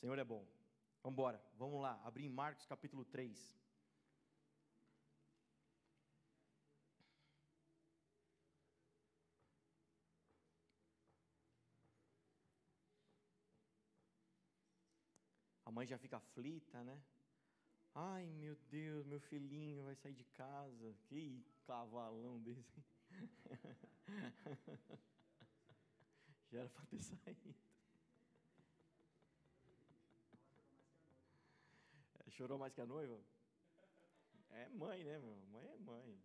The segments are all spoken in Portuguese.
Senhor é bom. Vamos embora, vamos lá, abrir em Marcos capítulo 3. A mãe já fica aflita, né? Ai, meu Deus, meu filhinho vai sair de casa. Que cavalão desse. Já era para ter saído. Chorou mais que a noiva? É mãe, né, meu? Mãe é mãe.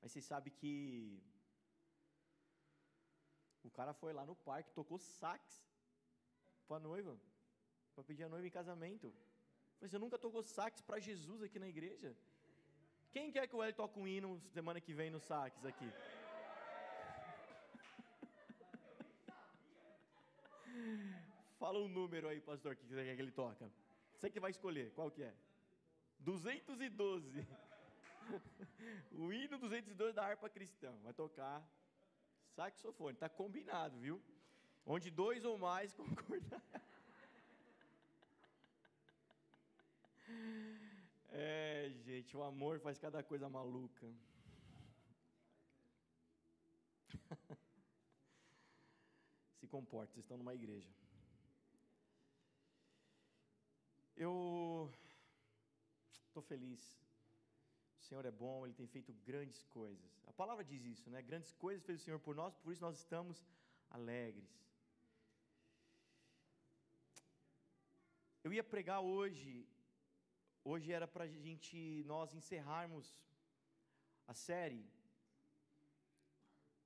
Mas você sabe que o cara foi lá no parque, tocou sax para a noiva, para pedir a noiva em casamento. Falei, você nunca tocou sax para Jesus aqui na igreja? Quem quer que o Hélio toque um hino semana que vem no sax aqui? Fala um número aí, pastor, que você quer que ele toca. Você que vai escolher, qual que é? 212. o hino 212 da harpa cristã. Vai tocar saxofone. Está combinado, viu? Onde dois ou mais concordar. É, gente, o amor faz cada coisa maluca. Comporte, vocês estão numa igreja. Eu estou feliz o Senhor é bom, Ele tem feito grandes coisas. A palavra diz isso, né? Grandes coisas fez o Senhor por nós, por isso nós estamos alegres. Eu ia pregar hoje, hoje era para a gente, nós encerrarmos a série.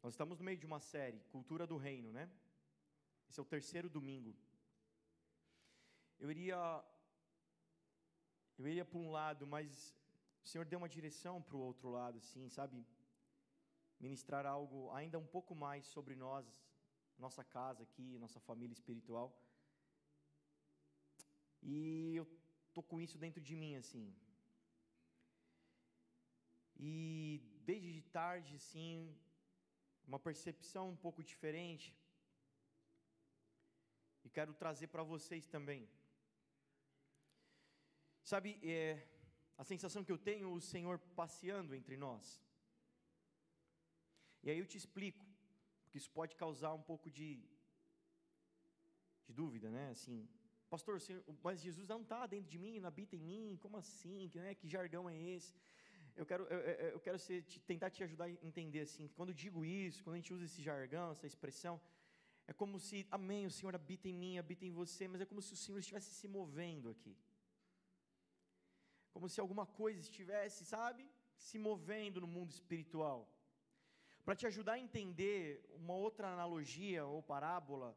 Nós estamos no meio de uma série, Cultura do Reino, né? Esse é o terceiro domingo. Eu iria, eu iria para um lado, mas o Senhor deu uma direção para o outro lado, assim, sabe? Ministrar algo ainda um pouco mais sobre nós, nossa casa aqui, nossa família espiritual. E eu tô com isso dentro de mim, assim. E desde de tarde, assim, uma percepção um pouco diferente. E quero trazer para vocês também. Sabe, é, a sensação que eu tenho o Senhor passeando entre nós. E aí eu te explico, porque isso pode causar um pouco de, de dúvida, né? Assim, pastor, senhor, mas Jesus não está dentro de mim, não habita em mim, como assim? Que, né? que jargão é esse? Eu quero, eu, eu quero ser, te, tentar te ajudar a entender assim, quando eu digo isso, quando a gente usa esse jargão, essa expressão, é como se, amém, o Senhor habita em mim, habita em você, mas é como se o Senhor estivesse se movendo aqui como se alguma coisa estivesse, sabe, se movendo no mundo espiritual. Para te ajudar a entender uma outra analogia ou parábola,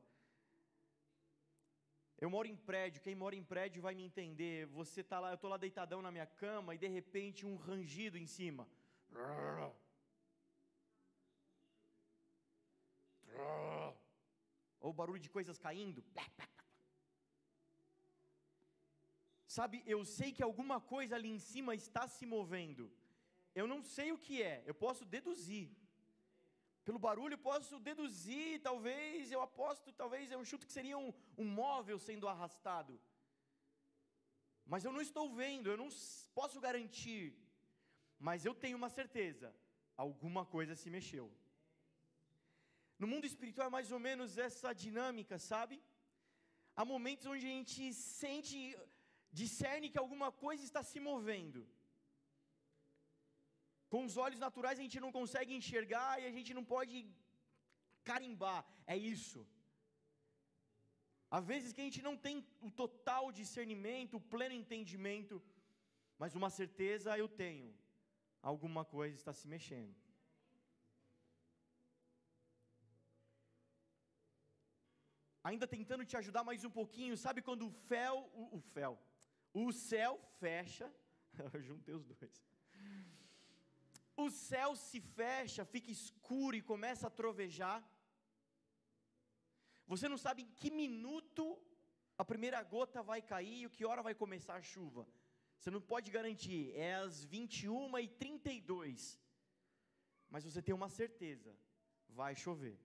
eu moro em prédio, quem mora em prédio vai me entender. Você tá lá, eu estou lá deitadão na minha cama e de repente um rangido em cima. Ou barulho de coisas caindo. Sabe, eu sei que alguma coisa ali em cima está se movendo. Eu não sei o que é, eu posso deduzir. Pelo barulho eu posso deduzir, talvez, eu aposto, talvez eu chuto que seria um, um móvel sendo arrastado. Mas eu não estou vendo, eu não posso garantir. Mas eu tenho uma certeza: alguma coisa se mexeu. No mundo espiritual é mais ou menos essa dinâmica, sabe? Há momentos onde a gente sente discerne que alguma coisa está se movendo. Com os olhos naturais a gente não consegue enxergar e a gente não pode carimbar, é isso. Há vezes que a gente não tem o total discernimento, o pleno entendimento, mas uma certeza eu tenho: alguma coisa está se mexendo. Ainda tentando te ajudar mais um pouquinho, sabe quando o fel, o, o fel, o céu fecha, eu juntei os dois. O céu se fecha, fica escuro e começa a trovejar. Você não sabe em que minuto a primeira gota vai cair e que hora vai começar a chuva. Você não pode garantir, é às 21 e 32. Mas você tem uma certeza, vai chover.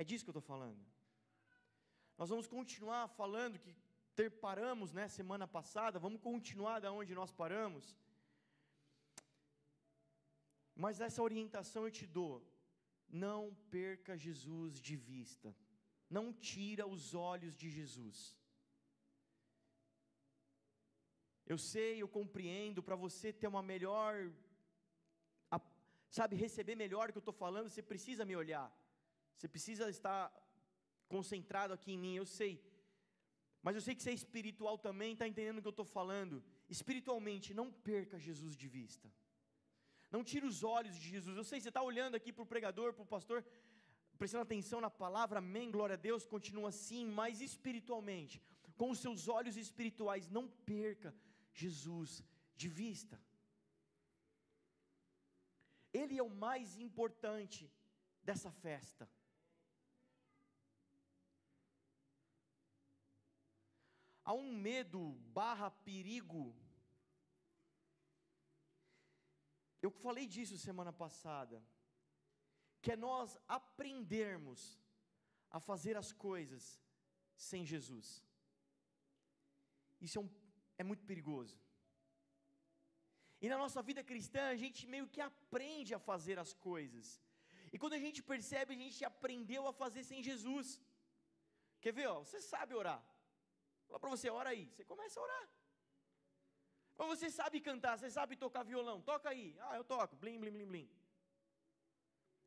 É disso que eu estou falando. Nós vamos continuar falando que ter paramos, né, semana passada, vamos continuar da onde nós paramos. Mas essa orientação eu te dou. Não perca Jesus de vista. Não tira os olhos de Jesus. Eu sei, eu compreendo, para você ter uma melhor, sabe, receber melhor o que eu estou falando, você precisa me olhar. Você precisa estar concentrado aqui em mim, eu sei. Mas eu sei que você é espiritual também, está entendendo o que eu estou falando. Espiritualmente, não perca Jesus de vista. Não tire os olhos de Jesus. Eu sei, você está olhando aqui para o pregador, para o pastor, prestando atenção na palavra, amém, glória a Deus, continua assim, mas espiritualmente, com os seus olhos espirituais, não perca Jesus de vista. Ele é o mais importante dessa festa. Há um medo barra perigo. Eu falei disso semana passada, que é nós aprendermos a fazer as coisas sem Jesus. Isso é, um, é muito perigoso. E na nossa vida cristã, a gente meio que aprende a fazer as coisas. E quando a gente percebe, a gente aprendeu a fazer sem Jesus. Quer ver? Ó, você sabe orar. Fala para você, ora aí. Você começa a orar. Ou você sabe cantar, você sabe tocar violão, toca aí. Ah, eu toco, blim, blim, blim, blim.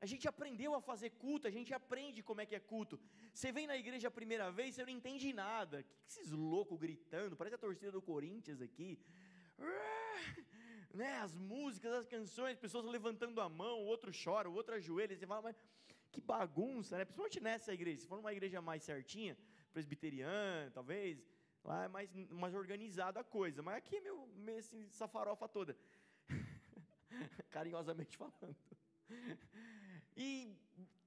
A gente aprendeu a fazer culto, a gente aprende como é que é culto. Você vem na igreja a primeira vez, você não entende nada. Que, que esses loucos gritando? Parece a torcida do Corinthians aqui. Né, as músicas, as canções, pessoas levantando a mão, o outro chora, o outro ajoelha. Você fala, mas que bagunça, né? Principalmente nessa igreja. Se for uma igreja mais certinha, presbiteriana, talvez, lá é mais, mais organizado a coisa, mas aqui é meu, meu assim, essa farofa toda, carinhosamente falando. E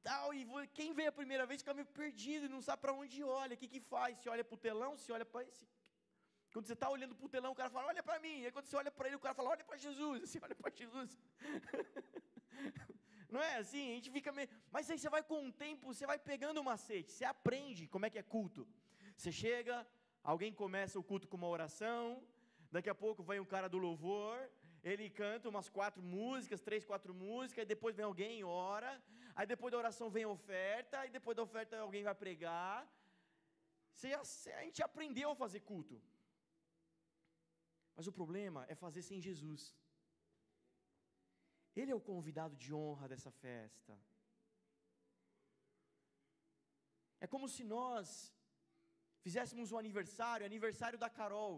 tal, e quem vê a primeira vez fica meio perdido, não sabe para onde olha, o que, que faz, se olha para o telão, se olha para esse. Quando você está olhando para o telão, o cara fala, olha para mim. Aí, quando você olha para ele, o cara fala, olha para Jesus. Você olha para Jesus. Não é assim? A gente fica meio. Mas aí você vai com o tempo, você vai pegando o macete, você aprende como é que é culto. Você chega, alguém começa o culto com uma oração, daqui a pouco vem o cara do louvor, ele canta umas quatro músicas, três, quatro músicas, aí depois vem alguém e ora, aí depois da oração vem oferta, aí depois da oferta alguém vai pregar. Você a gente aprendeu a fazer culto. Mas o problema é fazer sem Jesus. Ele é o convidado de honra dessa festa. É como se nós fizéssemos um aniversário, aniversário da Carol,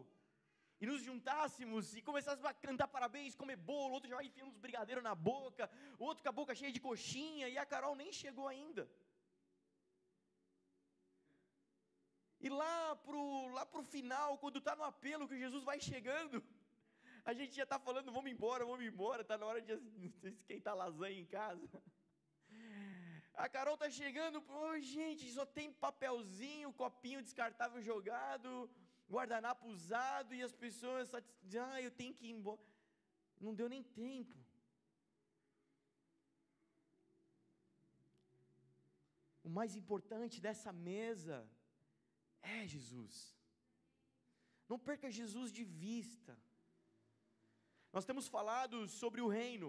e nos juntássemos e começássemos a cantar parabéns, comer bolo, outro já enfiando uns brigadeiros na boca, o outro com a boca cheia de coxinha, e a Carol nem chegou ainda. E lá pro, lá pro final, quando está no apelo que Jesus vai chegando, a gente já está falando, vamos embora, vamos embora, está na hora de esquentar lasanha em casa. A Carol está chegando, oh, gente, só tem papelzinho, copinho descartável jogado, guardanapo usado, e as pessoas ah, eu tenho que ir embora. Não deu nem tempo. O mais importante dessa mesa é Jesus. Não perca Jesus de vista. Nós temos falado sobre o reino,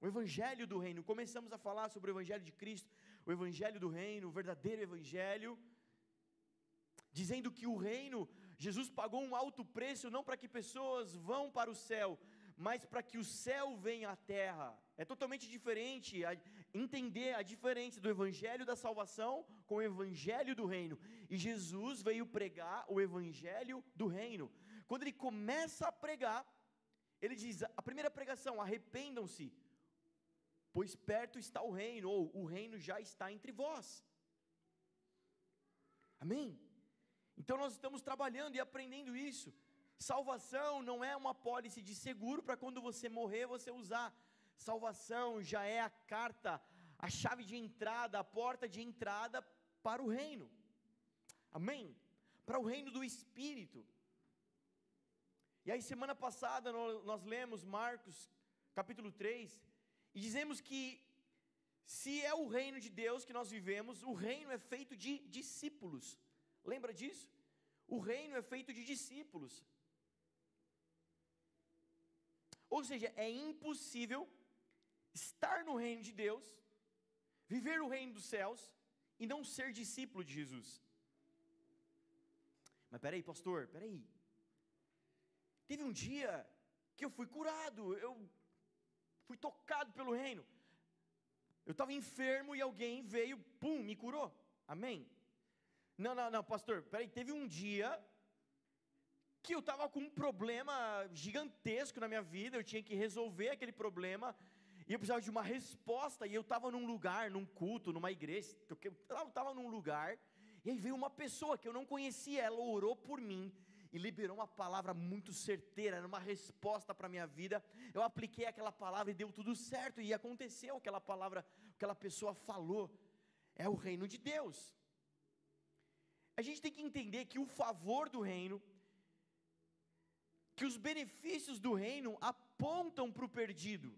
o evangelho do reino. Começamos a falar sobre o evangelho de Cristo, o evangelho do reino, o verdadeiro evangelho, dizendo que o reino, Jesus pagou um alto preço não para que pessoas vão para o céu, mas para que o céu venha à terra. É totalmente diferente a, entender a diferença do evangelho da salvação com o evangelho do reino. E Jesus veio pregar o evangelho do reino. Quando ele começa a pregar, ele diz: a primeira pregação, arrependam-se, pois perto está o reino, ou o reino já está entre vós. Amém? Então nós estamos trabalhando e aprendendo isso. Salvação não é uma pólice de seguro para quando você morrer você usar. Salvação já é a carta, a chave de entrada, a porta de entrada para o reino. Amém? Para o reino do Espírito. E aí, semana passada, nós lemos Marcos, capítulo 3, e dizemos que se é o reino de Deus que nós vivemos, o reino é feito de discípulos. Lembra disso? O reino é feito de discípulos. Ou seja, é impossível estar no reino de Deus, viver o reino dos céus e não ser discípulo de Jesus. Mas peraí, pastor, peraí. Teve um dia que eu fui curado, eu fui tocado pelo reino. Eu estava enfermo e alguém veio, pum, me curou. Amém? Não, não, não, pastor, peraí, teve um dia que eu estava com um problema gigantesco na minha vida, eu tinha que resolver aquele problema, e eu precisava de uma resposta, e eu estava num lugar, num culto, numa igreja, eu estava num lugar, e aí veio uma pessoa que eu não conhecia, ela orou por mim, e liberou uma palavra muito certeira, era uma resposta para a minha vida. Eu apliquei aquela palavra e deu tudo certo, e aconteceu aquela palavra, aquela pessoa falou. É o reino de Deus. A gente tem que entender que o favor do reino, que os benefícios do reino apontam para o perdido,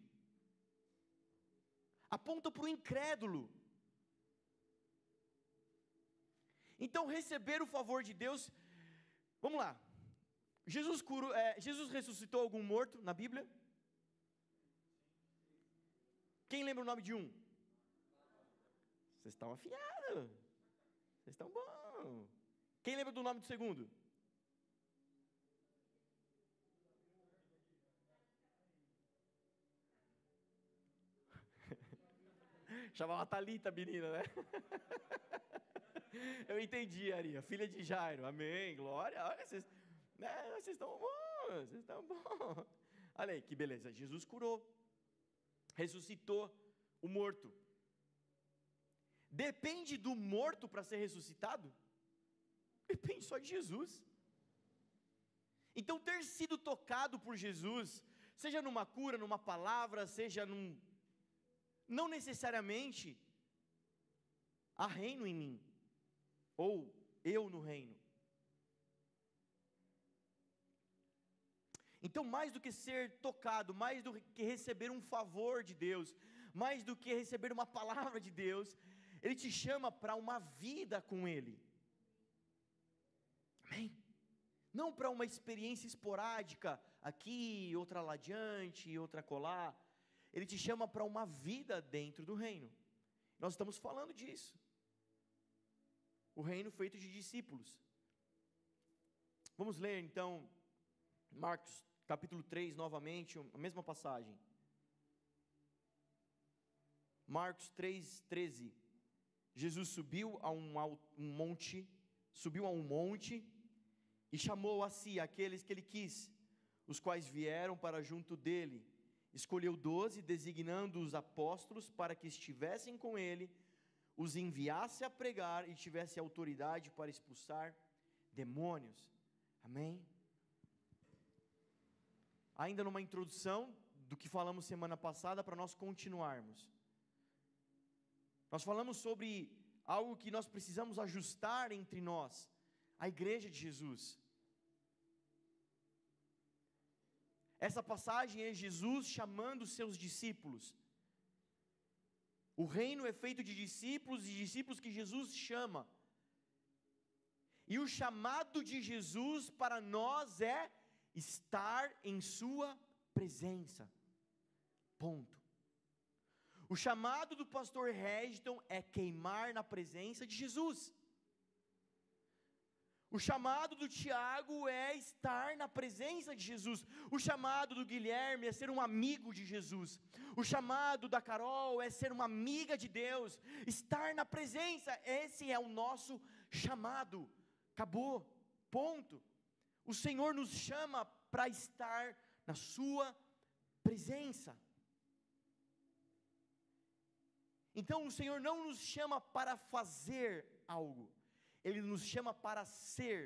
apontam para o incrédulo. Então, receber o favor de Deus, vamos lá, Jesus, curou, é, Jesus ressuscitou algum morto na Bíblia? Quem lembra o nome de um? Vocês estão afiados. Vocês estão bom. Quem lembra do nome do segundo? Chamava Talita, menina, né? Eu entendi, Aria. Filha de Jairo. Amém. Glória. Olha, vocês né, vocês estão bons, vocês estão bons. Olha aí, que beleza. Jesus curou, ressuscitou o morto. Depende do morto para ser ressuscitado? Depende só de Jesus. Então, ter sido tocado por Jesus, seja numa cura, numa palavra, seja num. Não necessariamente há reino em mim, ou eu no reino. Então, mais do que ser tocado, mais do que receber um favor de Deus, mais do que receber uma palavra de Deus, Ele te chama para uma vida com Ele. Amém? Não para uma experiência esporádica, aqui, outra lá adiante, outra colar. Ele te chama para uma vida dentro do reino. Nós estamos falando disso. O reino feito de discípulos. Vamos ler então Marcos capítulo 3, novamente, a mesma passagem. Marcos 3, 13. Jesus subiu a um, um monte, subiu a um monte e chamou a si aqueles que ele quis, os quais vieram para junto dele. Escolheu doze, designando os apóstolos para que estivessem com ele, os enviasse a pregar e tivesse autoridade para expulsar demônios. Amém? Ainda numa introdução do que falamos semana passada para nós continuarmos. Nós falamos sobre algo que nós precisamos ajustar entre nós, a igreja de Jesus. Essa passagem é Jesus chamando seus discípulos. O reino é feito de discípulos e discípulos que Jesus chama. E o chamado de Jesus para nós é estar em Sua presença. Ponto. O chamado do pastor Regiton é queimar na presença de Jesus. O chamado do Tiago é estar na presença de Jesus. O chamado do Guilherme é ser um amigo de Jesus. O chamado da Carol é ser uma amiga de Deus. Estar na presença, esse é o nosso chamado. Acabou. Ponto. O Senhor nos chama para estar na Sua presença. Então o Senhor não nos chama para fazer algo, Ele nos chama para ser,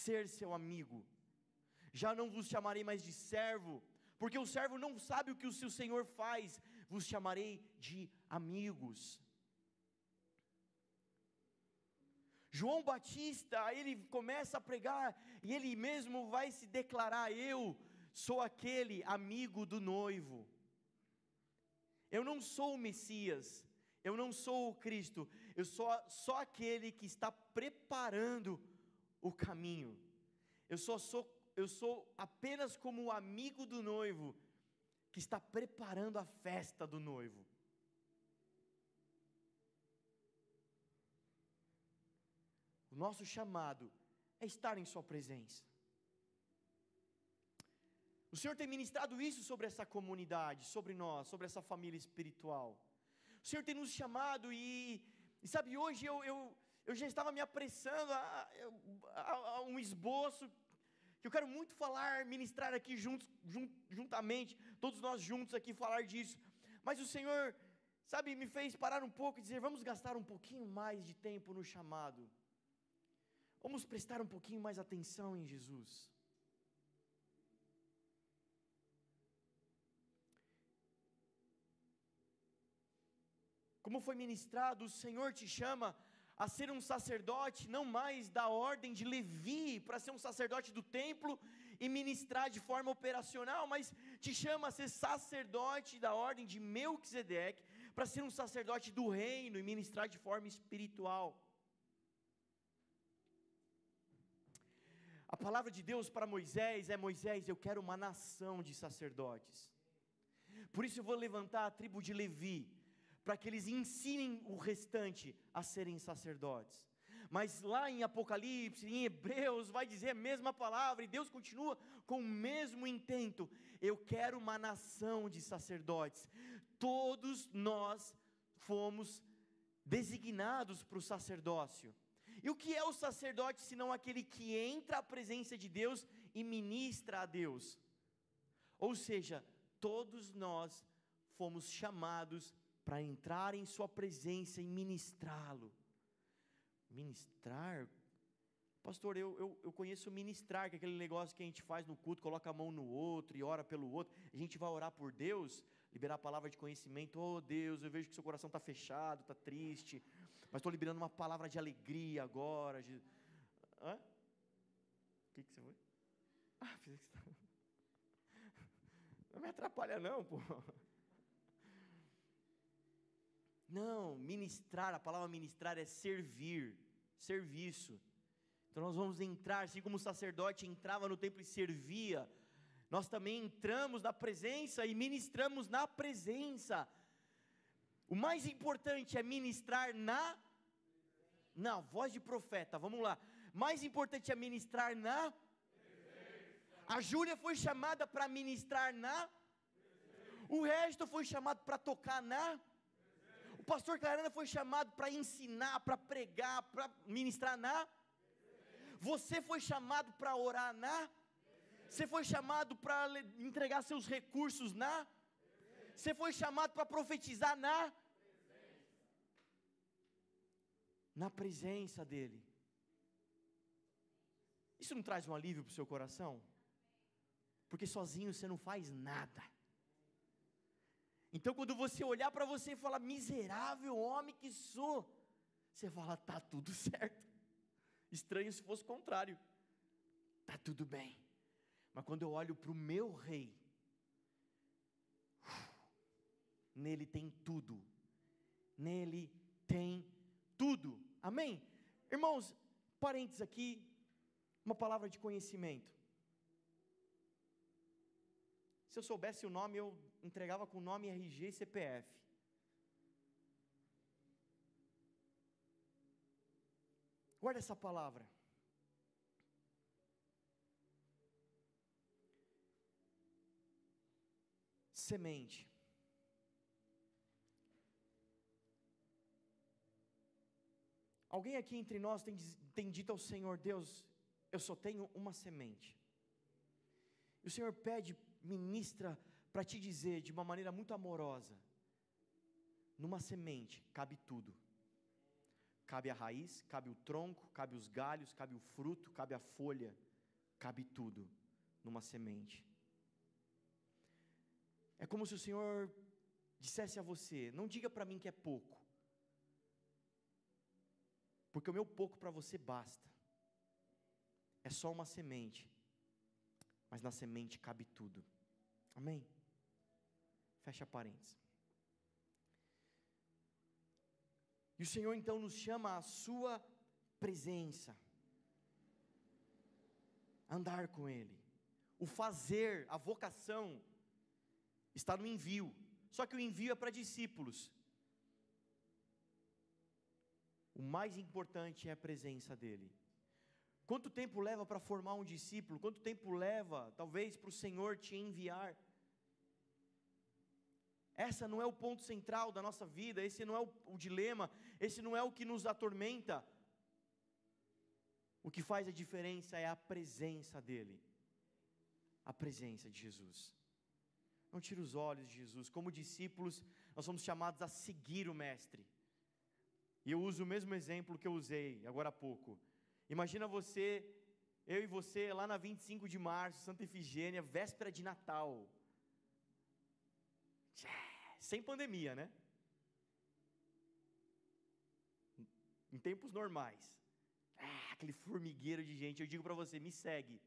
ser seu amigo. Já não vos chamarei mais de servo, porque o servo não sabe o que o seu Senhor faz, vos chamarei de amigos. João Batista, ele começa a pregar e ele mesmo vai se declarar: Eu sou aquele amigo do noivo. Eu não sou o Messias, eu não sou o Cristo, eu sou só aquele que está preparando o caminho. Eu só sou, eu sou apenas como o amigo do noivo que está preparando a festa do noivo. Nosso chamado é estar em Sua presença. O Senhor tem ministrado isso sobre essa comunidade, sobre nós, sobre essa família espiritual. O Senhor tem nos chamado e, e sabe, hoje eu, eu, eu já estava me apressando a, a, a, um esboço que eu quero muito falar, ministrar aqui juntos, jun, juntamente, todos nós juntos aqui falar disso. Mas o Senhor, sabe, me fez parar um pouco e dizer: vamos gastar um pouquinho mais de tempo no chamado. Vamos prestar um pouquinho mais atenção em Jesus. Como foi ministrado, o Senhor te chama a ser um sacerdote, não mais da ordem de Levi, para ser um sacerdote do templo e ministrar de forma operacional, mas te chama a ser sacerdote da ordem de Melquisedeque, para ser um sacerdote do reino e ministrar de forma espiritual. Palavra de Deus para Moisés é: Moisés, eu quero uma nação de sacerdotes. Por isso eu vou levantar a tribo de Levi, para que eles ensinem o restante a serem sacerdotes. Mas lá em Apocalipse, em Hebreus, vai dizer a mesma palavra, e Deus continua com o mesmo intento. Eu quero uma nação de sacerdotes. Todos nós fomos designados para o sacerdócio. E o que é o sacerdote senão aquele que entra à presença de Deus e ministra a Deus? Ou seja, todos nós fomos chamados para entrar em Sua presença e ministrá-lo. Ministrar? Pastor, eu, eu, eu conheço ministrar, que é aquele negócio que a gente faz no culto, coloca a mão no outro e ora pelo outro. A gente vai orar por Deus, liberar a palavra de conhecimento. Oh Deus, eu vejo que seu coração está fechado, está triste mas estou liberando uma palavra de alegria agora. De... Hã? O que, que você foi? Ah, fiz que Não me atrapalha, não, pô. Não, ministrar, a palavra ministrar é servir, serviço. Então nós vamos entrar, assim como o sacerdote entrava no templo e servia, nós também entramos na presença e ministramos na presença. O mais importante é ministrar na na voz de profeta. Vamos lá. Mais importante é ministrar na A Júlia foi chamada para ministrar na O resto foi chamado para tocar na O pastor Clarana foi chamado para ensinar, para pregar, para ministrar na Você foi chamado para orar na Você foi chamado para entregar seus recursos na você foi chamado para profetizar na na presença dEle. Isso não traz um alívio para o seu coração? Porque sozinho você não faz nada. Então, quando você olhar para você e falar, miserável homem que sou, você fala, tá tudo certo. Estranho se fosse o contrário, tá tudo bem. Mas quando eu olho para o meu rei, nele tem tudo, nele tem tudo. Amém? Irmãos, parênteses aqui, uma palavra de conhecimento. Se eu soubesse o nome, eu entregava com nome, RG e CPF. Guarda essa palavra. Semente. Alguém aqui entre nós tem, tem dito ao Senhor, Deus, eu só tenho uma semente. E o Senhor pede, ministra, para te dizer de uma maneira muito amorosa: numa semente cabe tudo. Cabe a raiz, cabe o tronco, cabe os galhos, cabe o fruto, cabe a folha, cabe tudo numa semente. É como se o Senhor dissesse a você: não diga para mim que é pouco, porque o meu pouco para você basta. É só uma semente. Mas na semente cabe tudo. Amém? Fecha parênteses. E o Senhor então nos chama à sua presença. Andar com Ele. O fazer, a vocação, está no envio. Só que o envio é para discípulos. O mais importante é a presença dEle. Quanto tempo leva para formar um discípulo? Quanto tempo leva, talvez, para o Senhor te enviar? Essa não é o ponto central da nossa vida, esse não é o, o dilema, esse não é o que nos atormenta. O que faz a diferença é a presença dEle, a presença de Jesus. Não tire os olhos de Jesus. Como discípulos, nós somos chamados a seguir o Mestre. E eu uso o mesmo exemplo que eu usei agora há pouco. Imagina você, eu e você, lá na 25 de março, Santa Efigênia, véspera de Natal. Sem pandemia, né? Em tempos normais. Ah, aquele formigueiro de gente. Eu digo para você: me segue.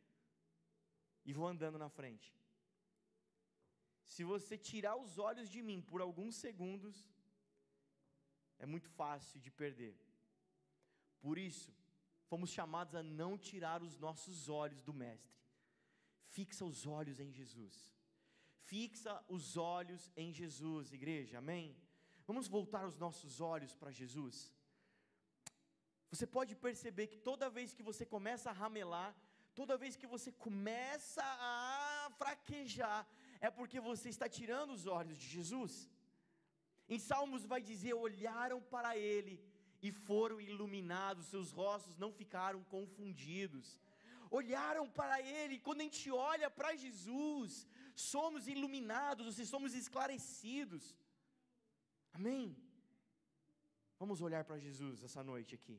E vou andando na frente. Se você tirar os olhos de mim por alguns segundos, é muito fácil de perder. Por isso, fomos chamados a não tirar os nossos olhos do Mestre. Fixa os olhos em Jesus. Fixa os olhos em Jesus, igreja, amém? Vamos voltar os nossos olhos para Jesus. Você pode perceber que toda vez que você começa a ramelar, toda vez que você começa a fraquejar, é porque você está tirando os olhos de Jesus. Em Salmos vai dizer: olharam para Ele e foram iluminados, seus rostos não ficaram confundidos. Olharam para Ele, quando a gente olha para Jesus, somos iluminados, ou seja, somos esclarecidos. Amém? Vamos olhar para Jesus essa noite aqui.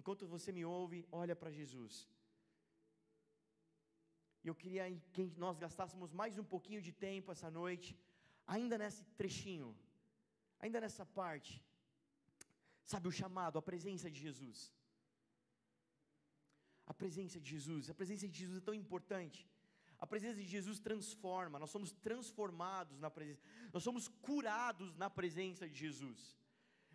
Enquanto você me ouve, olha para Jesus. E eu queria que nós gastássemos mais um pouquinho de tempo essa noite, ainda nesse trechinho, ainda nessa parte, Sabe o chamado, a presença de Jesus. A presença de Jesus, a presença de Jesus é tão importante. A presença de Jesus transforma, nós somos transformados na presença, nós somos curados na presença de Jesus.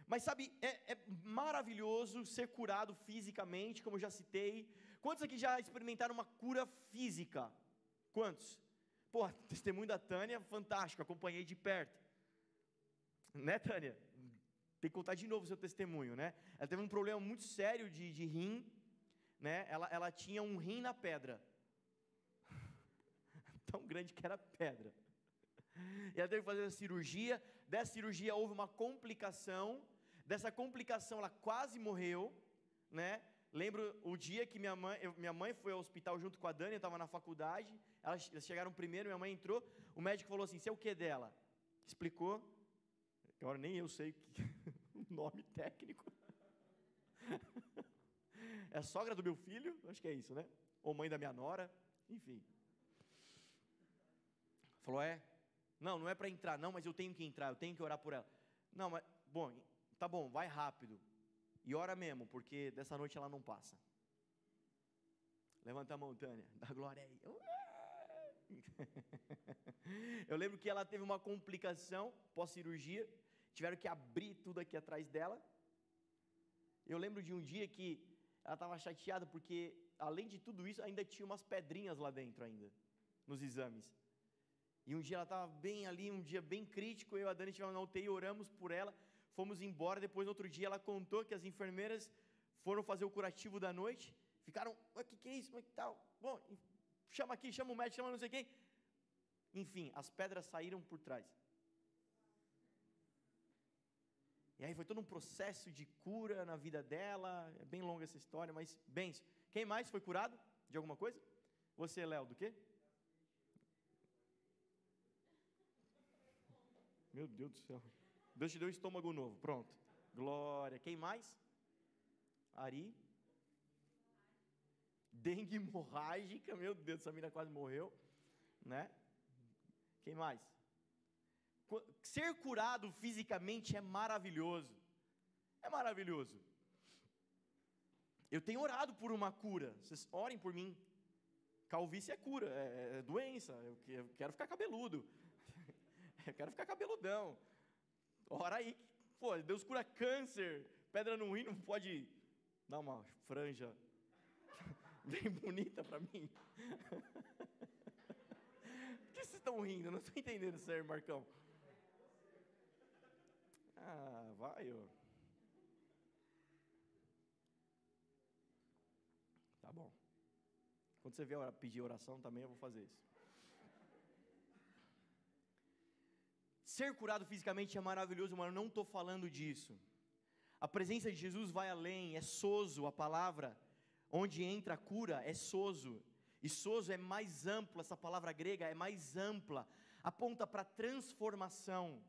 Mas sabe, é, é, maravilhoso ser curado fisicamente, como eu já citei. Quantos aqui já experimentaram uma cura física? Quantos? Pô, testemunho da Tânia, fantástico, acompanhei de perto. Né, Tânia? Tem que contar de novo o seu testemunho, né? Ela teve um problema muito sério de, de rim, né? Ela, ela tinha um rim na pedra. Tão grande que era pedra. E ela teve que fazer a cirurgia. Dessa cirurgia houve uma complicação. Dessa complicação ela quase morreu, né? Lembro o dia que minha mãe, eu, minha mãe foi ao hospital junto com a Dani, eu estava na faculdade. Elas, elas chegaram primeiro, minha mãe entrou. O médico falou assim: "Você é o que dela?" Explicou. Agora nem eu sei o nome técnico. É sogra do meu filho, acho que é isso, né? Ou mãe da minha nora, enfim. Falou, é? Não, não é para entrar, não, mas eu tenho que entrar, eu tenho que orar por ela. Não, mas, bom, tá bom, vai rápido. E ora mesmo, porque dessa noite ela não passa. Levanta a mão, Tânia, dá glória aí. Eu lembro que ela teve uma complicação pós-cirurgia, tiveram que abrir tudo aqui atrás dela. Eu lembro de um dia que ela estava chateada porque, além de tudo isso, ainda tinha umas pedrinhas lá dentro ainda, nos exames. E um dia ela estava bem ali, um dia bem crítico, eu e a Dani estivemos na UTI, oramos por ela, fomos embora, depois no outro dia ela contou que as enfermeiras foram fazer o curativo da noite, ficaram, o que, que é isso, que tal? Bom, chama aqui, chama o médico, chama não sei quem. Enfim, as pedras saíram por trás. E aí foi todo um processo de cura na vida dela. É bem longa essa história, mas bem. Quem mais foi curado de alguma coisa? Você, Léo, do quê? Meu Deus do céu. Deus te deu um estômago novo. Pronto. Glória. Quem mais? Ari. Dengue hemorrágica. Meu Deus, essa menina quase morreu. Né? Quem mais? Ser curado fisicamente é maravilhoso. É maravilhoso. Eu tenho orado por uma cura. Vocês orem por mim. Calvície é cura, é, é doença. Eu, quero ficar cabeludo. eu quero ficar cabeludão. Ora aí, Pô, Deus cura câncer, pedra no rim, não pode dar uma franja bem bonita para mim? Por que vocês estão rindo? Eu não estou entendendo aí, Marcão. Ah, vai, ó. Tá bom. Quando você vier pedir oração também, eu vou fazer isso. Ser curado fisicamente é maravilhoso, mas eu não estou falando disso. A presença de Jesus vai além, é soso a palavra. Onde entra a cura é soso. E soso é mais amplo, essa palavra grega é mais ampla, aponta para transformação.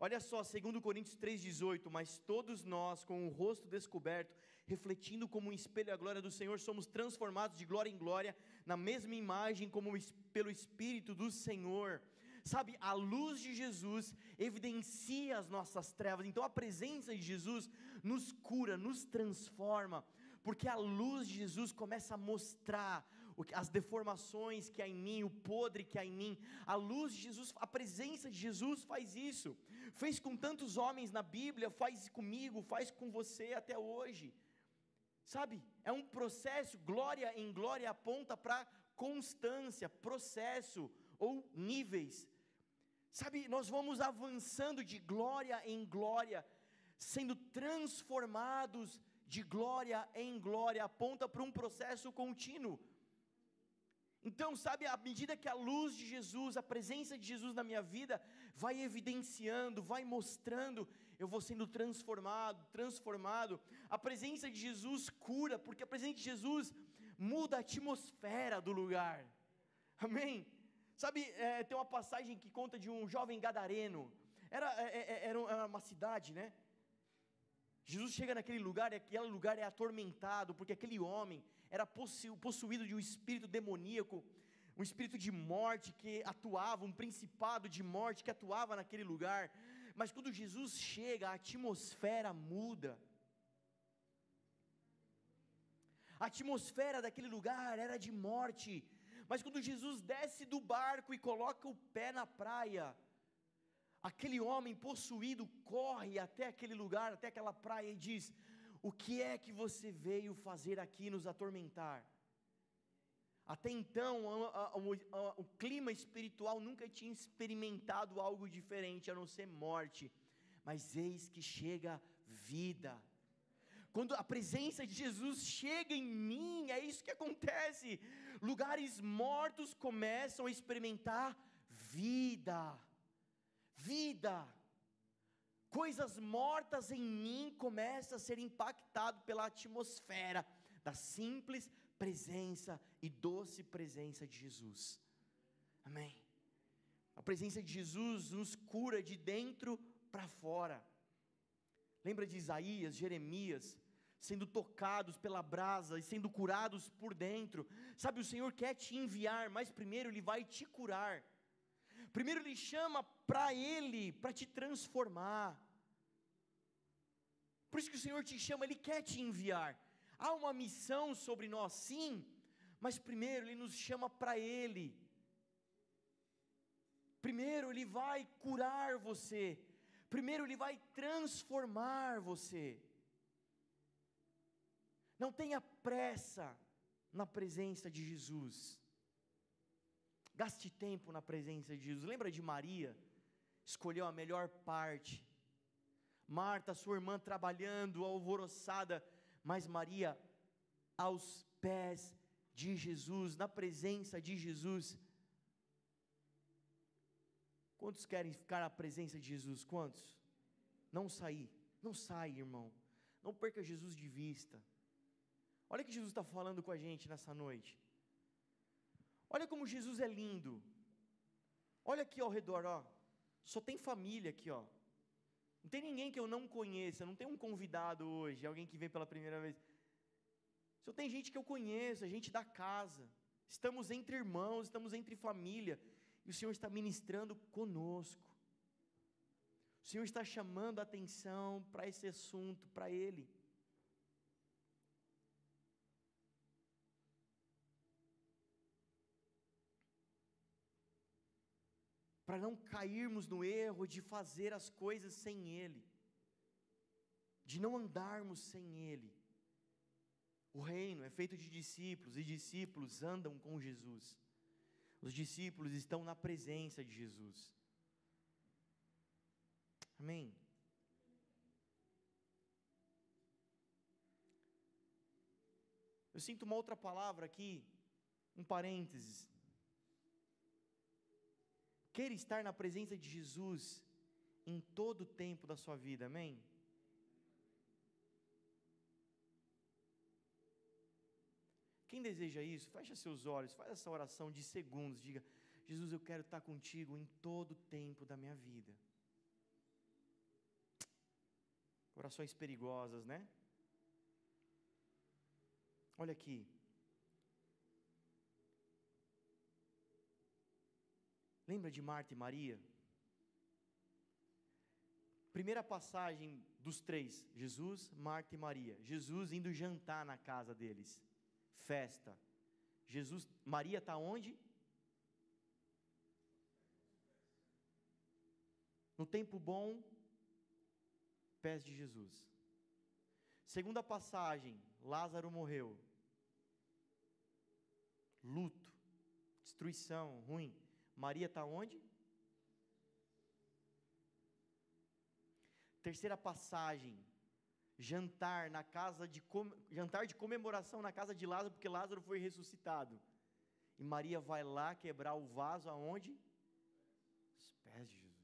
Olha só, segundo Coríntios 3:18, mas todos nós com o rosto descoberto, refletindo como um espelho a glória do Senhor, somos transformados de glória em glória na mesma imagem como pelo espírito do Senhor. Sabe, a luz de Jesus evidencia as nossas trevas. Então a presença de Jesus nos cura, nos transforma, porque a luz de Jesus começa a mostrar as deformações que há em mim, o podre que há em mim. A luz de Jesus, a presença de Jesus faz isso. Fez com tantos homens na Bíblia, faz comigo, faz com você até hoje. Sabe? É um processo, glória em glória aponta para constância, processo ou níveis. Sabe, nós vamos avançando de glória em glória, sendo transformados de glória em glória, aponta para um processo contínuo. Então, sabe, à medida que a luz de Jesus, a presença de Jesus na minha vida vai evidenciando, vai mostrando, eu vou sendo transformado, transformado. A presença de Jesus cura, porque a presença de Jesus muda a atmosfera do lugar. Amém? Sabe, é, tem uma passagem que conta de um jovem gadareno. Era, é, é, era uma cidade, né? Jesus chega naquele lugar e aquele lugar é atormentado, porque aquele homem era possuído de um espírito demoníaco, um espírito de morte que atuava, um principado de morte que atuava naquele lugar. Mas quando Jesus chega, a atmosfera muda. A atmosfera daquele lugar era de morte. Mas quando Jesus desce do barco e coloca o pé na praia, aquele homem possuído corre até aquele lugar, até aquela praia e diz: O que é que você veio fazer aqui nos atormentar? Até então, o clima espiritual nunca tinha experimentado algo diferente a não ser morte, mas eis que chega vida. Quando a presença de Jesus chega em mim, é isso que acontece. Lugares mortos começam a experimentar vida vida. Coisas mortas em mim começam a ser impactado pela atmosfera da simples presença e doce presença de Jesus. Amém. A presença de Jesus nos cura de dentro para fora. Lembra de Isaías, Jeremias, sendo tocados pela brasa e sendo curados por dentro. Sabe, o Senhor quer te enviar, mas primeiro Ele vai te curar. Primeiro Ele chama para Ele, para te transformar. Por isso que o Senhor te chama, Ele quer te enviar. Há uma missão sobre nós, sim, mas primeiro Ele nos chama para Ele. Primeiro Ele vai curar você. Primeiro Ele vai transformar você. Não tenha pressa na presença de Jesus. Gaste tempo na presença de Jesus. Lembra de Maria? Escolheu a melhor parte. Marta, sua irmã, trabalhando, alvoroçada, mas Maria, aos pés de Jesus, na presença de Jesus. Quantos querem ficar na presença de Jesus? Quantos? Não sair, não sai, irmão. Não perca Jesus de vista. Olha que Jesus está falando com a gente nessa noite. Olha como Jesus é lindo. Olha aqui ao redor, ó. Só tem família aqui, ó. Não tem ninguém que eu não conheça, não tem um convidado hoje, alguém que vem pela primeira vez. Só tem gente que eu conheço, a gente da casa. Estamos entre irmãos, estamos entre família. E o Senhor está ministrando conosco. O Senhor está chamando a atenção para esse assunto, para Ele. para não cairmos no erro de fazer as coisas sem Ele. de não andarmos sem Ele. O reino é feito de discípulos e discípulos andam com Jesus. Os discípulos estão na presença de Jesus. Amém. Eu sinto uma outra palavra aqui, um parênteses. Queira estar na presença de Jesus em todo o tempo da sua vida, amém? Quem deseja isso, fecha seus olhos, faz essa oração de segundos, diga: Jesus, eu quero estar contigo em todo o tempo da minha vida. Orações perigosas, né? Olha aqui. Lembra de Marta e Maria? Primeira passagem dos três: Jesus, Marta e Maria. Jesus indo jantar na casa deles festa. Jesus, Maria está onde? No tempo bom, pés de Jesus. Segunda passagem, Lázaro morreu. Luto, destruição, ruim. Maria está onde? Terceira passagem, jantar na casa de jantar de comemoração na casa de Lázaro, porque Lázaro foi ressuscitado. E Maria vai lá quebrar o vaso aonde? Os pés de Jesus.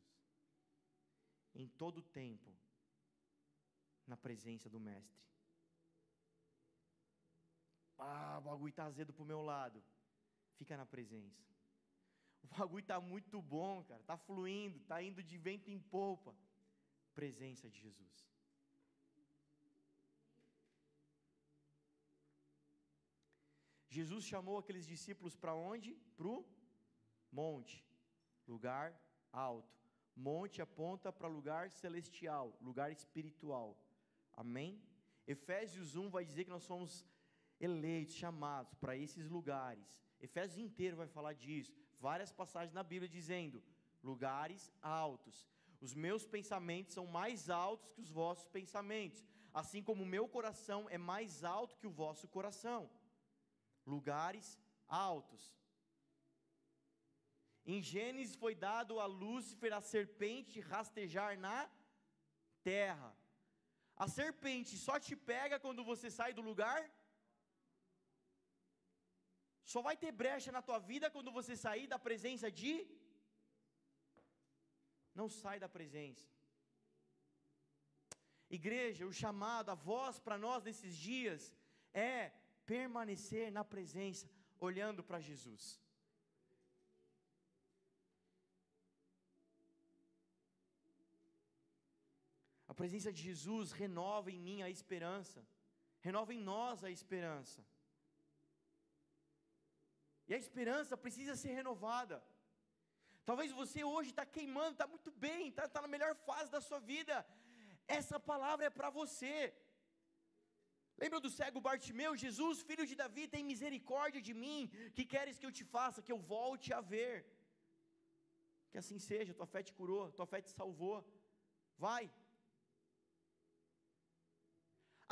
Em todo o tempo na presença do mestre. Ah, o bagulho está azedo para o meu lado. Fica na presença. O bagulho está muito bom, cara. Está fluindo, está indo de vento em polpa. Presença de Jesus. Jesus chamou aqueles discípulos para onde? Para o monte, lugar alto. Monte aponta para lugar celestial, lugar espiritual. Amém? Efésios 1 vai dizer que nós somos eleitos, chamados para esses lugares. Efésios inteiro vai falar disso. Várias passagens na Bíblia dizendo: lugares altos. Os meus pensamentos são mais altos que os vossos pensamentos, assim como o meu coração é mais alto que o vosso coração lugares altos. Em Gênesis foi dado a Lúcifer a serpente rastejar na terra. A serpente só te pega quando você sai do lugar? Só vai ter brecha na tua vida quando você sair da presença de Não sai da presença. Igreja, o chamado, a voz para nós nesses dias é permanecer na presença, olhando para Jesus. A presença de Jesus renova em mim a esperança, renova em nós a esperança. E a esperança precisa ser renovada. Talvez você hoje está queimando, está muito bem, está tá na melhor fase da sua vida. Essa palavra é para você. Lembra do cego Bartimeu? Jesus, filho de Davi, tem misericórdia de mim. Que queres que eu te faça? Que eu volte a ver. Que assim seja, tua fé te curou, tua fé te salvou. Vai.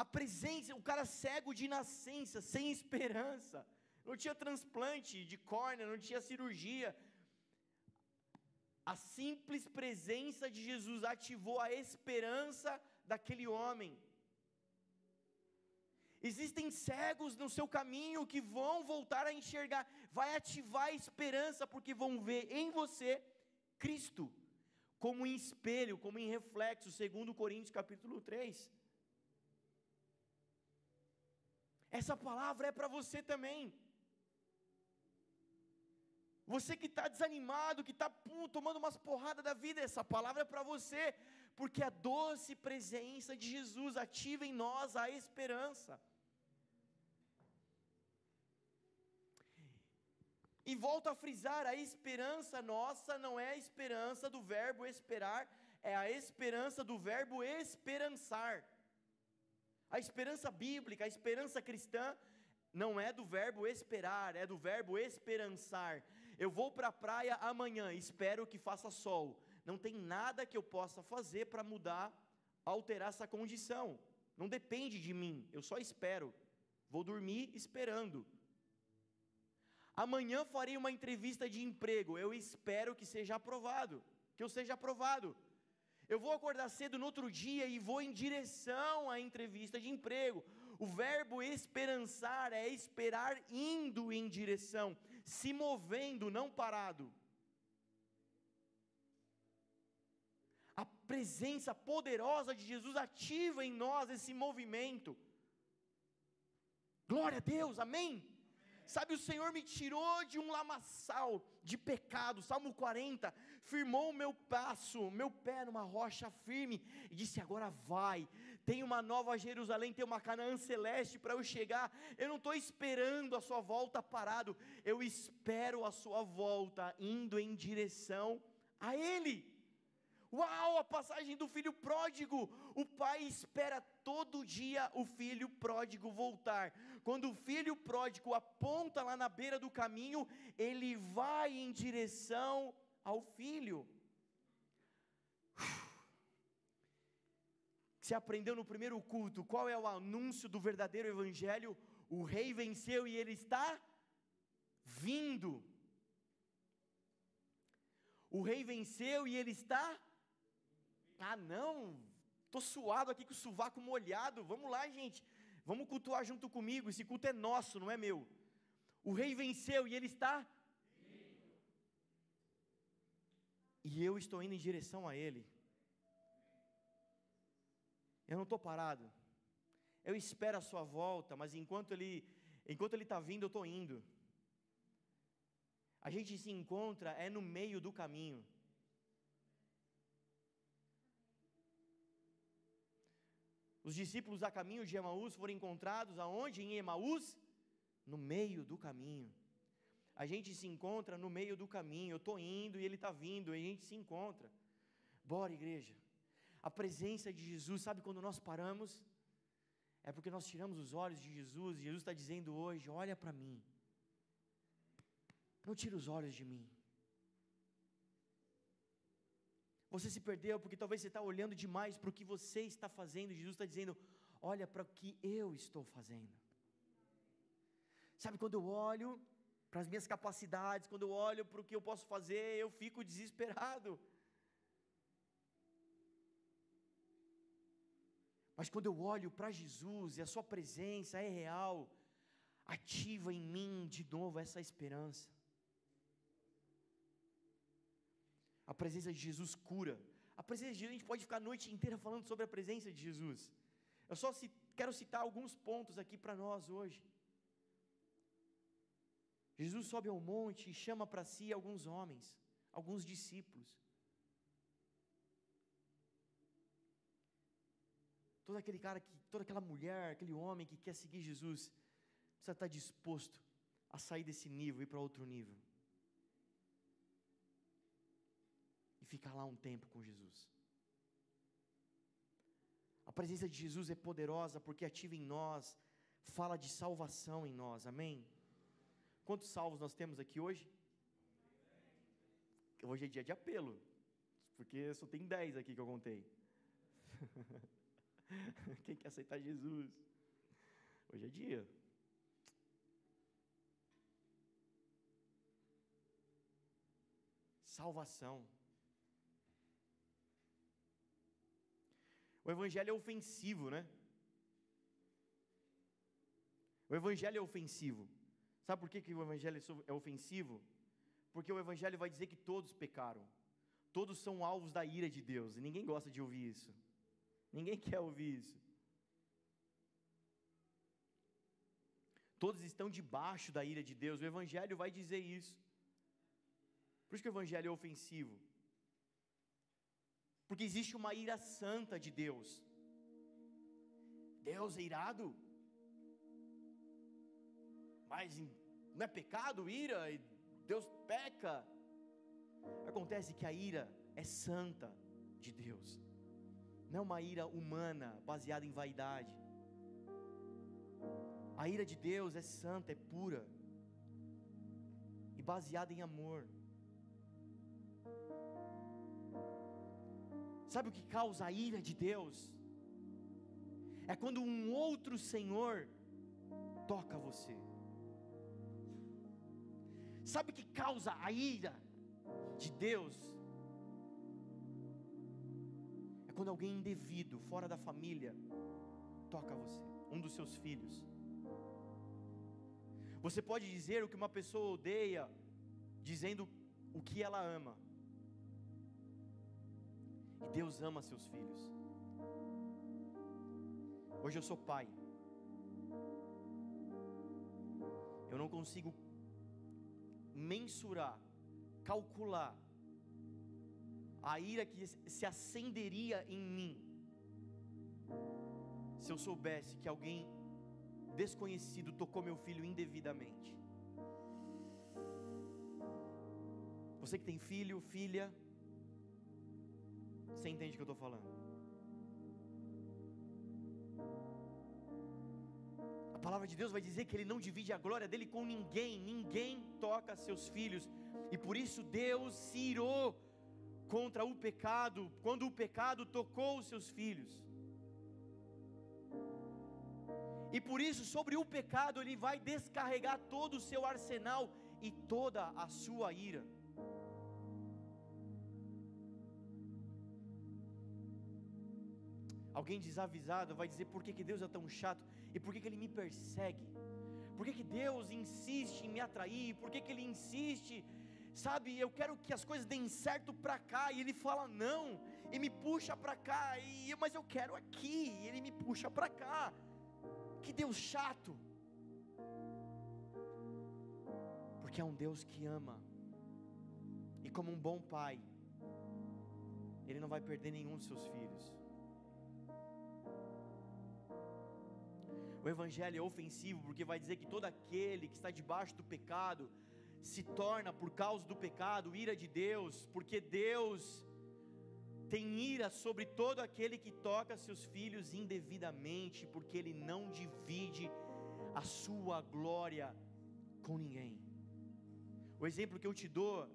A presença, o cara cego de nascença, sem esperança. Não tinha transplante de córnea, não tinha cirurgia. A simples presença de Jesus ativou a esperança daquele homem. Existem cegos no seu caminho que vão voltar a enxergar, vai ativar a esperança, porque vão ver em você Cristo, como em espelho, como em reflexo, segundo Coríntios capítulo 3. Essa palavra é para você também. Você que está desanimado, que está tomando umas porradas da vida, essa palavra é para você, porque a doce presença de Jesus ativa em nós a esperança. E volto a frisar: a esperança nossa não é a esperança do verbo esperar, é a esperança do verbo esperançar. A esperança bíblica, a esperança cristã, não é do verbo esperar, é do verbo esperançar. Eu vou para a praia amanhã, espero que faça sol. Não tem nada que eu possa fazer para mudar alterar essa condição. Não depende de mim, eu só espero. Vou dormir esperando. Amanhã farei uma entrevista de emprego. Eu espero que seja aprovado, que eu seja aprovado. Eu vou acordar cedo no outro dia e vou em direção à entrevista de emprego. O verbo esperançar é esperar indo em direção, se movendo, não parado. A presença poderosa de Jesus ativa em nós esse movimento. Glória a Deus, amém? Sabe, o Senhor me tirou de um lamaçal de pecado, Salmo 40, firmou o meu passo, meu pé numa rocha firme, e disse: Agora vai, tem uma nova Jerusalém, tem uma Canaã celeste para eu chegar. Eu não estou esperando a sua volta parado, eu espero a sua volta, indo em direção a Ele. Uau, a passagem do filho pródigo. O pai espera todo dia o filho pródigo voltar. Quando o filho pródigo aponta lá na beira do caminho, ele vai em direção ao filho. Você aprendeu no primeiro culto qual é o anúncio do verdadeiro evangelho? O rei venceu e ele está vindo. O rei venceu e ele está ah, não, estou suado aqui com o sovaco molhado. Vamos lá, gente. Vamos cultuar junto comigo. Esse culto é nosso, não é meu. O rei venceu e ele está. E eu estou indo em direção a ele. Eu não estou parado. Eu espero a sua volta, mas enquanto ele enquanto ele está vindo, eu estou indo. A gente se encontra é no meio do caminho. Os discípulos a caminho de Emaús foram encontrados aonde? Em Emaús? No meio do caminho. A gente se encontra no meio do caminho. Eu estou indo e ele está vindo, e a gente se encontra. Bora, igreja. A presença de Jesus, sabe quando nós paramos? É porque nós tiramos os olhos de Jesus, e Jesus está dizendo hoje: olha para mim. Não tira os olhos de mim. Você se perdeu porque talvez você está olhando demais para o que você está fazendo. Jesus está dizendo: olha para o que eu estou fazendo. Sabe, quando eu olho para as minhas capacidades, quando eu olho para o que eu posso fazer, eu fico desesperado. Mas quando eu olho para Jesus e a Sua presença é real, ativa em mim de novo essa esperança. A presença de Jesus cura. A presença de Jesus, a gente pode ficar a noite inteira falando sobre a presença de Jesus. Eu só quero citar alguns pontos aqui para nós hoje. Jesus sobe ao monte e chama para si alguns homens, alguns discípulos. Todo aquele cara que, toda aquela mulher, aquele homem que quer seguir Jesus, precisa estar disposto a sair desse nível e ir para outro nível. Ficar lá um tempo com Jesus. A presença de Jesus é poderosa porque ativa em nós, fala de salvação em nós, amém? Quantos salvos nós temos aqui hoje? Hoje é dia de apelo, porque só tem 10 aqui que eu contei. Quem quer aceitar Jesus? Hoje é dia. Salvação. O evangelho é ofensivo, né? O evangelho é ofensivo. Sabe por que, que o evangelho é ofensivo? Porque o evangelho vai dizer que todos pecaram. Todos são alvos da ira de Deus. E ninguém gosta de ouvir isso. Ninguém quer ouvir isso. Todos estão debaixo da ira de Deus. O evangelho vai dizer isso. Por isso que o evangelho é ofensivo. Porque existe uma ira santa de Deus. Deus é irado. Mas não é pecado ira? Deus peca. Acontece que a ira é santa de Deus. Não é uma ira humana, baseada em vaidade. A ira de Deus é santa, é pura e baseada em amor. Sabe o que causa a ira de Deus? É quando um outro Senhor toca você. Sabe o que causa a ira de Deus? É quando alguém indevido, fora da família, toca você, um dos seus filhos. Você pode dizer o que uma pessoa odeia, dizendo o que ela ama. E Deus ama seus filhos. Hoje eu sou pai. Eu não consigo mensurar, calcular a ira que se acenderia em mim se eu soubesse que alguém desconhecido tocou meu filho indevidamente. Você que tem filho, filha, você entende o que eu estou falando? A palavra de Deus vai dizer que Ele não divide a glória dele com ninguém, ninguém toca seus filhos, e por isso Deus se irou contra o pecado, quando o pecado tocou os seus filhos. E por isso, sobre o pecado, Ele vai descarregar todo o seu arsenal e toda a sua ira. Alguém desavisado vai dizer por que, que Deus é tão chato e por que, que Ele me persegue. Por que, que Deus insiste em me atrair? Por que, que Ele insiste, sabe? Eu quero que as coisas deem certo para cá e Ele fala não e me puxa para cá. E mas eu quero aqui e Ele me puxa para cá. Que Deus chato. Porque é um Deus que ama. E como um bom pai, Ele não vai perder nenhum dos seus filhos. O Evangelho é ofensivo porque vai dizer que todo aquele que está debaixo do pecado se torna, por causa do pecado, ira de Deus, porque Deus tem ira sobre todo aquele que toca seus filhos indevidamente, porque Ele não divide a sua glória com ninguém. O exemplo que eu te dou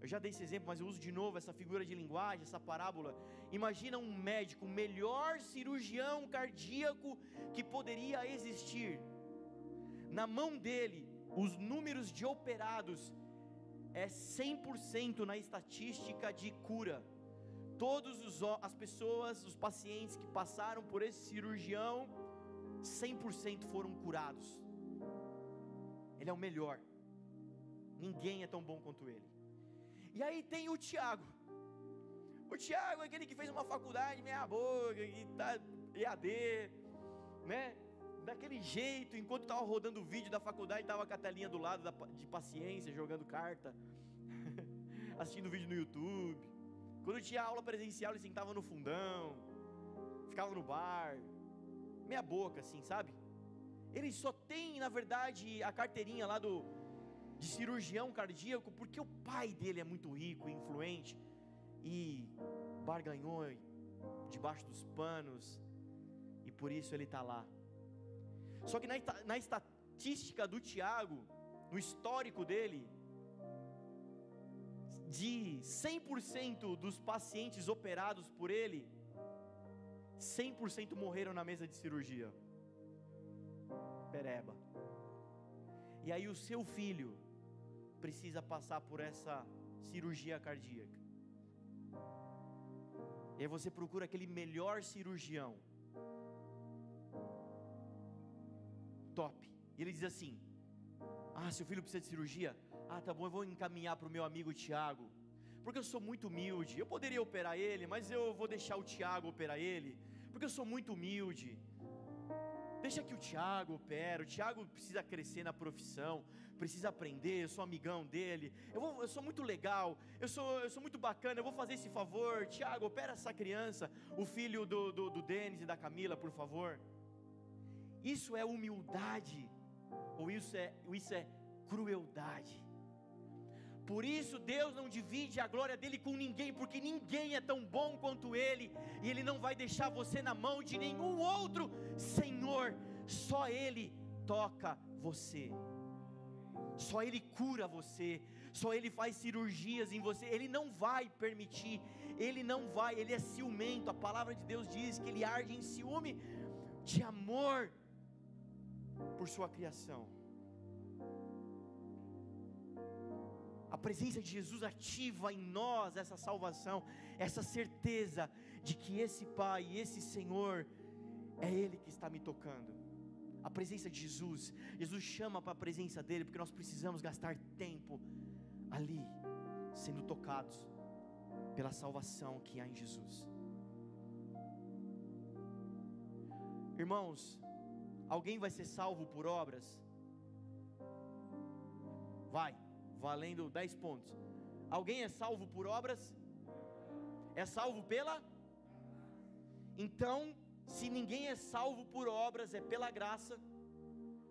eu já dei esse exemplo, mas eu uso de novo essa figura de linguagem, essa parábola. Imagina um médico, o melhor cirurgião cardíaco que poderia existir. Na mão dele, os números de operados é 100% na estatística de cura. Todas as pessoas, os pacientes que passaram por esse cirurgião, 100% foram curados. Ele é o melhor. Ninguém é tão bom quanto ele. E aí tem o Tiago. O Tiago é aquele que fez uma faculdade meia boca, que tá EAD, né? Daquele jeito, enquanto estava rodando o vídeo da faculdade, estava com a telinha do lado da, de paciência, jogando carta, assistindo vídeo no YouTube. Quando tinha aula presencial, ele sentava no fundão, ficava no bar, meia boca assim, sabe? Ele só tem, na verdade, a carteirinha lá do, de cirurgião cardíaco, porque o pai dele é muito rico e influente e barganhou debaixo dos panos, e por isso ele está lá. Só que na, na estatística do Tiago, no histórico dele, de 100% dos pacientes operados por ele, 100% morreram na mesa de cirurgia. Pereba. E aí o seu filho precisa passar por essa cirurgia cardíaca. E aí você procura aquele melhor cirurgião. Top. E ele diz assim: Ah, seu filho precisa de cirurgia? Ah, tá bom, eu vou encaminhar para o meu amigo Tiago. Porque eu sou muito humilde. Eu poderia operar ele, mas eu vou deixar o Tiago operar ele. Porque eu sou muito humilde. Deixa que o Tiago opera. O Tiago precisa crescer na profissão precisa aprender, eu sou amigão dele, eu, vou, eu sou muito legal, eu sou, eu sou muito bacana, eu vou fazer esse favor, Tiago, opera essa criança, o filho do, do, do Denis e da Camila, por favor. Isso é humildade, ou isso é, isso é crueldade. Por isso Deus não divide a glória dele com ninguém, porque ninguém é tão bom quanto ele, e ele não vai deixar você na mão de nenhum outro Senhor, só ele toca você. Só Ele cura você, só Ele faz cirurgias em você, Ele não vai permitir. Ele não vai, ele é ciumento. A palavra de Deus diz que ele arde em ciúme de amor por sua criação. A presença de Jesus ativa em nós essa salvação, essa certeza de que esse Pai, esse Senhor, é Ele que está me tocando. A presença de Jesus, Jesus chama para a presença dEle, porque nós precisamos gastar tempo ali, sendo tocados pela salvação que há em Jesus. Irmãos, alguém vai ser salvo por obras? Vai valendo 10 pontos. Alguém é salvo por obras? É salvo pela? Então, se ninguém é salvo por obras, é pela graça.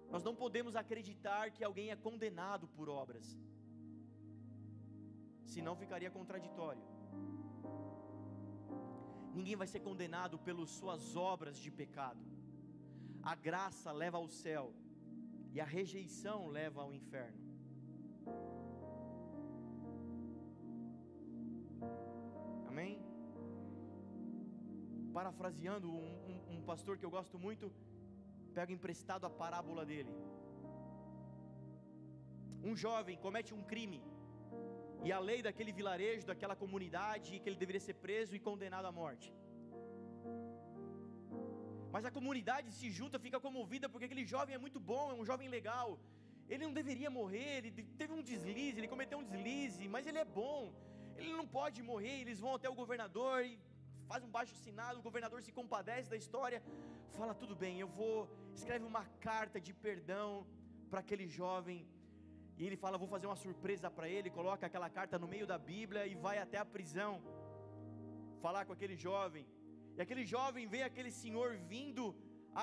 Nós não podemos acreditar que alguém é condenado por obras. Senão ficaria contraditório. Ninguém vai ser condenado pelas suas obras de pecado. A graça leva ao céu e a rejeição leva ao inferno. Parafraseando um, um, um pastor que eu gosto muito, pego emprestado a parábola dele. Um jovem comete um crime, e a lei daquele vilarejo, daquela comunidade, que ele deveria ser preso e condenado à morte. Mas a comunidade se junta, fica comovida, porque aquele jovem é muito bom, é um jovem legal. Ele não deveria morrer, ele teve um deslize, ele cometeu um deslize, mas ele é bom, ele não pode morrer. Eles vão até o governador e faz um baixo assinado, o governador se compadece da história, fala: tudo bem, eu vou, escreve uma carta de perdão para aquele jovem. E ele fala: vou fazer uma surpresa para ele, coloca aquela carta no meio da Bíblia e vai até a prisão falar com aquele jovem. E aquele jovem vê aquele senhor vindo,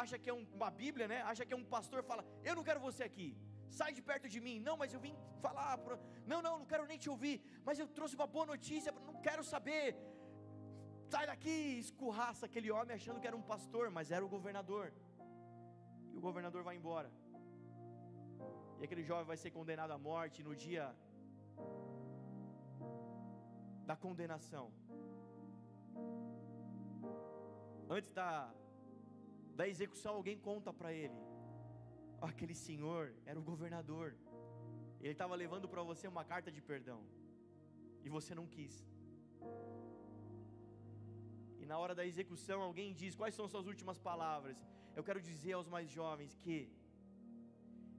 acha que é uma Bíblia, né? Acha que é um pastor, fala: Eu não quero você aqui. Sai de perto de mim. Não, mas eu vim falar. Pro... Não, não, não quero nem te ouvir. Mas eu trouxe uma boa notícia. Não quero saber sai daqui, escurraça aquele homem achando que era um pastor, mas era o governador. E o governador vai embora. E aquele jovem vai ser condenado à morte no dia da condenação. Antes da, da execução, alguém conta para ele: aquele senhor era o governador. Ele estava levando para você uma carta de perdão. E você não quis e na hora da execução alguém diz: Quais são suas últimas palavras? Eu quero dizer aos mais jovens que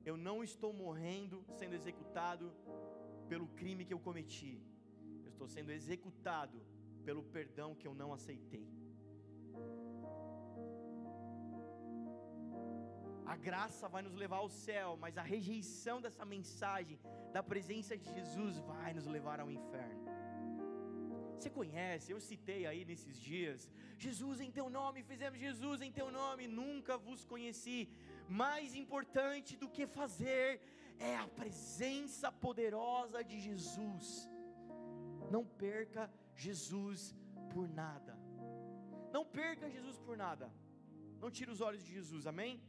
eu não estou morrendo sendo executado pelo crime que eu cometi, eu estou sendo executado pelo perdão que eu não aceitei. A graça vai nos levar ao céu, mas a rejeição dessa mensagem, da presença de Jesus, vai nos levar ao inferno. Você conhece, eu citei aí nesses dias, Jesus em teu nome, fizemos Jesus em teu nome, nunca vos conheci. Mais importante do que fazer é a presença poderosa de Jesus. Não perca Jesus por nada. Não perca Jesus por nada. Não tire os olhos de Jesus, amém?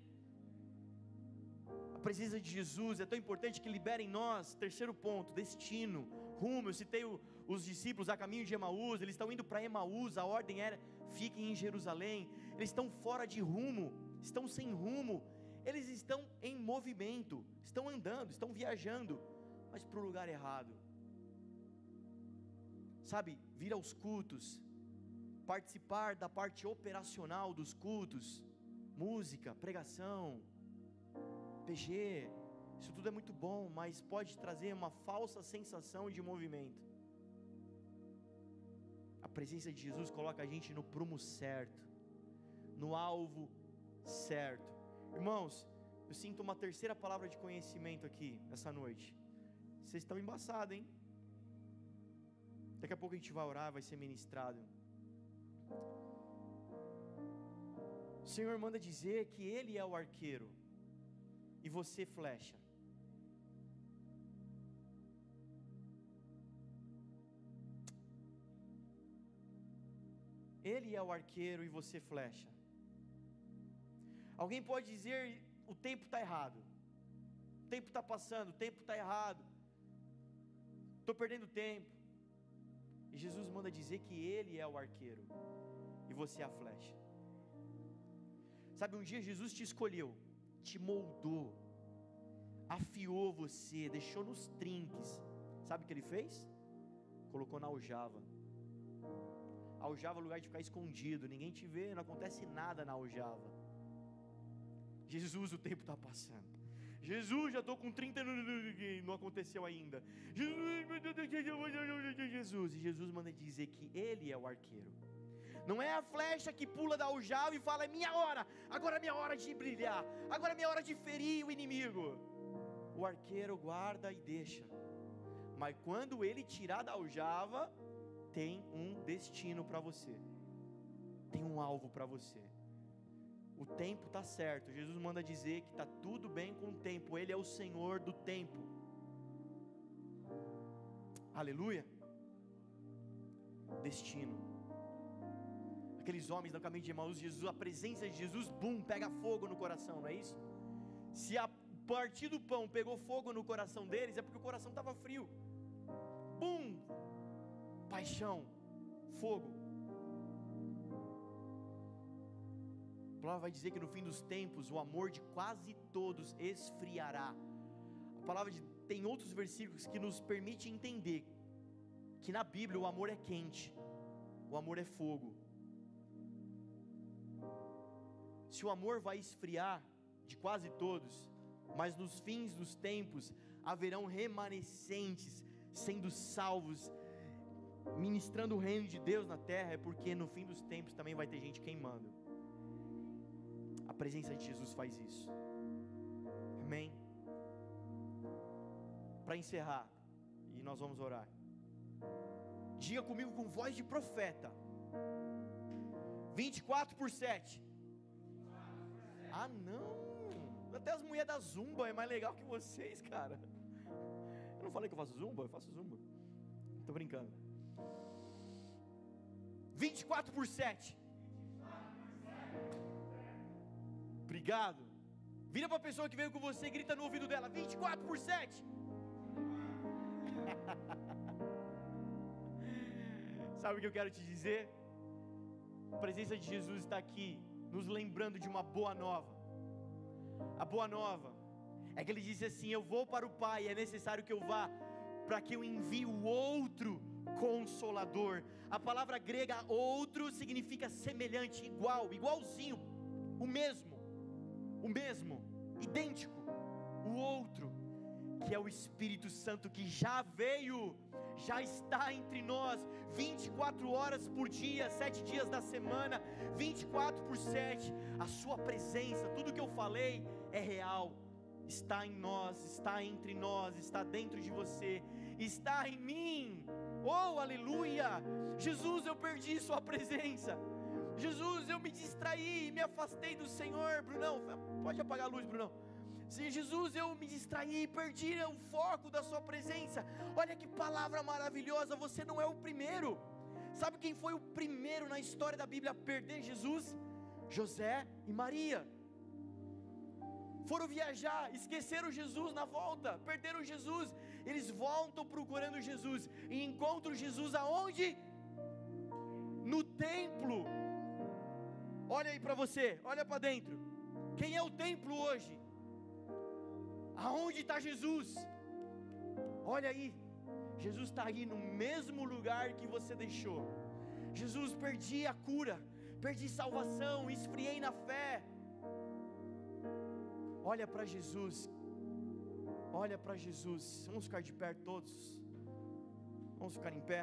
A presença de Jesus é tão importante que libera em nós, terceiro ponto, destino, rumo. Eu citei o, os discípulos a caminho de Emaús, eles estão indo para Emaús, a ordem era: fiquem em Jerusalém. Eles estão fora de rumo, estão sem rumo, eles estão em movimento, estão andando, estão viajando, mas para o lugar errado. Sabe, vir aos cultos, participar da parte operacional dos cultos, música, pregação, PG, isso tudo é muito bom, mas pode trazer uma falsa sensação de movimento presença de Jesus coloca a gente no prumo certo, no alvo certo. Irmãos, eu sinto uma terceira palavra de conhecimento aqui nessa noite. Vocês estão embaçados, hein? Daqui a pouco a gente vai orar, vai ser ministrado. O Senhor manda dizer que Ele é o arqueiro e você flecha. Ele é o arqueiro e você flecha. Alguém pode dizer: o tempo está errado, o tempo está passando, o tempo está errado, estou perdendo tempo. E Jesus manda dizer que Ele é o arqueiro e você é a flecha. Sabe, um dia Jesus te escolheu, te moldou, afiou você, deixou nos trinques. Sabe o que ele fez? Colocou na aljava. A aljava é lugar de ficar escondido, ninguém te vê, não acontece nada na aljava. Jesus, o tempo está passando. Jesus, já estou com 30 anos, não aconteceu ainda. Jesus, e Jesus manda dizer que Ele é o arqueiro. Não é a flecha que pula da aljava e fala: é minha hora, agora é minha hora de brilhar, agora é minha hora de ferir o inimigo. O arqueiro guarda e deixa. Mas quando ele tirar da aljava, tem um destino para você, tem um alvo para você. O tempo está certo. Jesus manda dizer que está tudo bem com o tempo. Ele é o Senhor do tempo. Aleluia. Destino. Aqueles homens no caminho de Emaús, Jesus, a presença de Jesus, bum, pega fogo no coração, não é isso? Se a partir do pão pegou fogo no coração deles, é porque o coração estava frio. Bum! Paixão, fogo. palavra vai dizer que no fim dos tempos o amor de quase todos esfriará. A palavra de, tem outros versículos que nos permite entender que na Bíblia o amor é quente, o amor é fogo. Se o amor vai esfriar de quase todos, mas nos fins dos tempos haverão remanescentes sendo salvos, ministrando o reino de Deus na terra, é porque no fim dos tempos também vai ter gente queimando presença de Jesus faz isso. Amém? Para encerrar, e nós vamos orar. Diga comigo com voz de profeta. 24 por 7. Ah, não. Até as mulheres da Zumba é mais legal que vocês, cara. Eu não falei que eu faço Zumba? Eu faço Zumba. Estou brincando. 24 por 7. Obrigado. Vira para a pessoa que veio com você e grita no ouvido dela: 24 por 7. Sabe o que eu quero te dizer? A presença de Jesus está aqui, nos lembrando de uma boa nova. A boa nova é que ele disse assim: Eu vou para o Pai, é necessário que eu vá, para que eu envie o outro consolador. A palavra grega outro significa semelhante, igual, igualzinho, o mesmo o mesmo, idêntico, o outro, que é o Espírito Santo que já veio, já está entre nós, 24 horas por dia, 7 dias da semana, 24 por 7, a Sua presença, tudo que eu falei é real, está em nós, está entre nós, está dentro de você, está em mim, oh aleluia! Jesus, eu perdi Sua presença. Jesus, eu me distraí, me afastei do Senhor, Brunão. Pode apagar a luz, Brunão. Sim, Jesus, eu me distraí, perdi o foco da Sua presença. Olha que palavra maravilhosa. Você não é o primeiro. Sabe quem foi o primeiro na história da Bíblia a perder Jesus? José e Maria. Foram viajar, esqueceram Jesus na volta, perderam Jesus. Eles voltam procurando Jesus e encontram Jesus aonde? No templo. Olha aí para você, olha para dentro. Quem é o templo hoje? Aonde está Jesus? Olha aí, Jesus está aí no mesmo lugar que você deixou. Jesus, perdi a cura, perdi salvação, esfriei na fé. Olha para Jesus, olha para Jesus. Vamos ficar de pé todos, vamos ficar em pé.